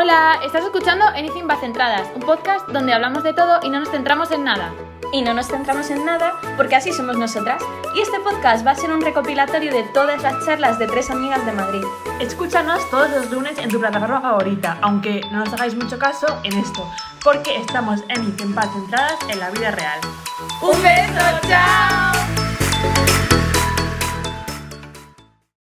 Hola, estás escuchando Anything But Centradas, un podcast donde hablamos de todo y no nos centramos en nada. Y no nos centramos en nada porque así somos nosotras. Y este podcast va a ser un recopilatorio de todas las charlas de tres amigas de Madrid. Escúchanos todos los lunes en tu plataforma favorita, aunque no nos hagáis mucho caso en esto, porque estamos en Anything Centradas en la vida real. ¡Un beso! ¡Chao!